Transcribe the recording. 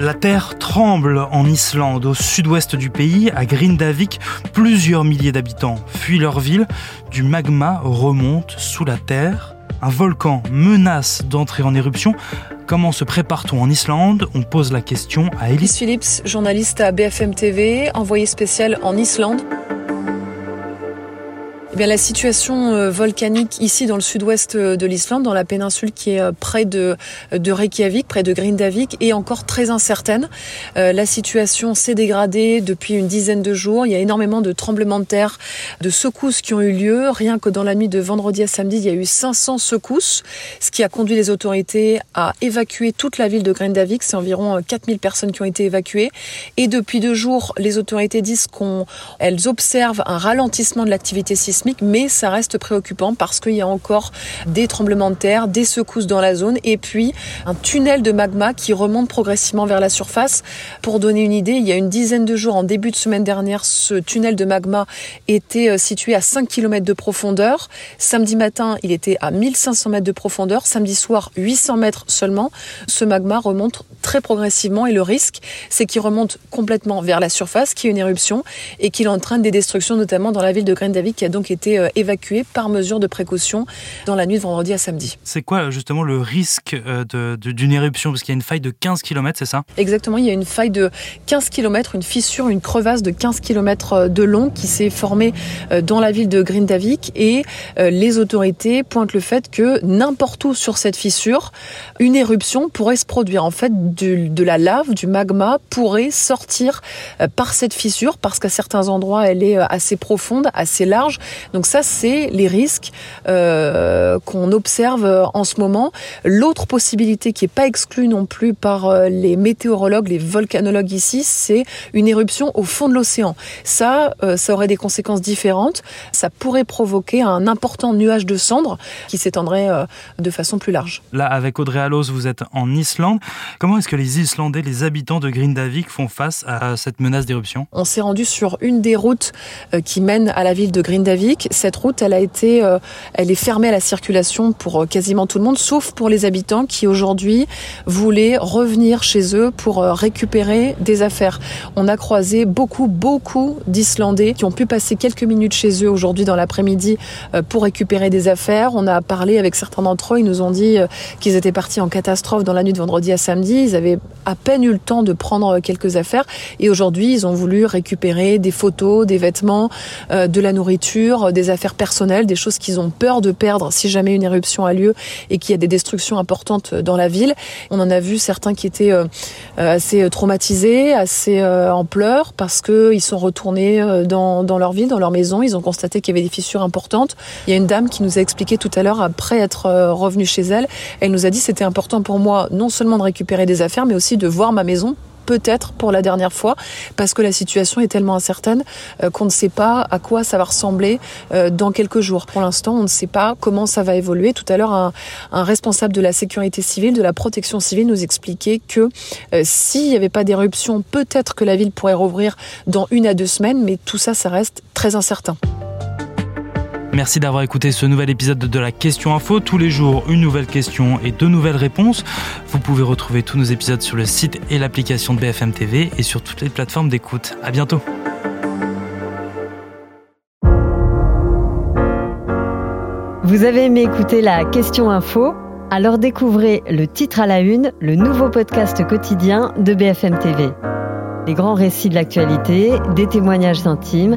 La terre tremble en Islande, au sud-ouest du pays, à Grindavik. Plusieurs milliers d'habitants fuient leur ville. Du magma remonte sous la terre. Un volcan menace d'entrer en éruption. Comment se prépare-t-on en Islande? On pose la question à Elise Phillips, journaliste à BFM TV, envoyé spécial en Islande. Eh bien, la situation euh, volcanique ici dans le sud-ouest euh, de l'Islande, dans la péninsule qui est euh, près de, Reykjavik, près de Grindavik, est encore très incertaine. la situation s'est dégradée depuis une dizaine de jours. Il y a énormément de tremblements de terre, de secousses qui ont eu lieu. Rien que dans la nuit de vendredi à samedi, il y a eu 500 secousses, ce qui a conduit les autorités à évacuer toute la ville de Grindavik. C'est environ 4000 personnes qui ont été évacuées. Et depuis deux jours, les autorités disent qu'elles observent un ralentissement de l'activité sismique mais ça reste préoccupant parce qu'il y a encore des tremblements de terre, des secousses dans la zone et puis un tunnel de magma qui remonte progressivement vers la surface. Pour donner une idée, il y a une dizaine de jours, en début de semaine dernière, ce tunnel de magma était euh, situé à 5 km de profondeur. Samedi matin, il était à 1500 mètres de profondeur. Samedi soir, 800 mètres seulement. Ce magma remonte très progressivement et le risque, c'est qu'il remonte complètement vers la surface, qu'il y ait une éruption et qu'il entraîne des destructions, notamment dans la ville de Grindavik qui a donc été euh, évacuée par mesure de précaution dans la nuit de vendredi à samedi. C'est quoi justement le risque euh, d'une éruption? Parce qu'il y a une faille de 15 km, c'est ça? Exactement, il y a une faille de 15 km, une fissure, une crevasse de 15 km euh, de long qui s'est formée dans la ville de Grindavik et les autorités pointent le fait que n'importe où sur cette fissure, une éruption pourrait se produire. En fait, de la lave, du magma pourrait sortir par cette fissure parce qu'à certains endroits, elle est assez profonde, assez large. Donc ça, c'est les risques euh, qu'on observe en ce moment. L'autre possibilité qui n'est pas exclue non plus par euh, les météorologues, les volcanologues ici, c'est une éruption au fond de l'océan. Ça, euh, ça aurait des conséquences différentes. Ça pourrait provoquer un important nuage de cendres qui s'étendrait de façon plus large. Là, avec Audrey Allos, vous êtes en Islande. Comment est-ce que les Islandais, les habitants de Grindavik font face à cette menace d'éruption? On s'est rendu sur une des routes qui mène à la ville de Grindavik cette route, elle a été, euh, elle est fermée à la circulation pour euh, quasiment tout le monde, sauf pour les habitants qui aujourd'hui voulaient revenir chez eux pour euh, récupérer des affaires. On a croisé beaucoup, beaucoup d'Islandais qui ont pu passer quelques minutes chez eux aujourd'hui dans l'après-midi pour récupérer des affaires. On a parlé avec certains d'entre eux, ils nous ont dit qu'ils étaient partis en catastrophe dans la nuit de vendredi à samedi. Ils avaient à peine eu le temps de prendre quelques affaires et aujourd'hui ils ont voulu récupérer des photos, des vêtements, de la nourriture, des affaires personnelles, des choses qu'ils ont peur de perdre si jamais une éruption a lieu et qu'il y a des destructions importantes dans la ville. On en a vu certains qui étaient euh, euh, assez traumatisés, assez euh, en pleurs parce qu'ils sont retournés dans, dans leur ville, dans leur maison. Ils ont constaté qu'il y avait des fissures importantes. Il y a une dame qui nous a expliqué tout à l'heure, après être revenue chez elle, elle nous a dit c'était important pour moi non seulement de récupérer des affaires, mais aussi de voir ma maison peut-être pour la dernière fois, parce que la situation est tellement incertaine euh, qu'on ne sait pas à quoi ça va ressembler euh, dans quelques jours. Pour l'instant, on ne sait pas comment ça va évoluer. Tout à l'heure, un, responsable de la sécurité civile, de la protection civile, nous expliquait que euh, s'il n'y avait pas d'éruption, peut-être que la ville pourrait rouvrir dans une à deux semaines, mais tout ça, ça reste très incertain. Merci d'avoir écouté ce nouvel épisode de la Question Info. Tous les jours, une nouvelle question et deux nouvelles réponses. Vous pouvez retrouver tous nos épisodes sur le site et l'application de BFM TV et sur toutes les plateformes d'écoute. À bientôt. Vous avez aimé écouter la Question Info? Alors découvrez le titre à la une, le nouveau podcast quotidien de BFM TV. Les grands récits de l'actualité, des témoignages intimes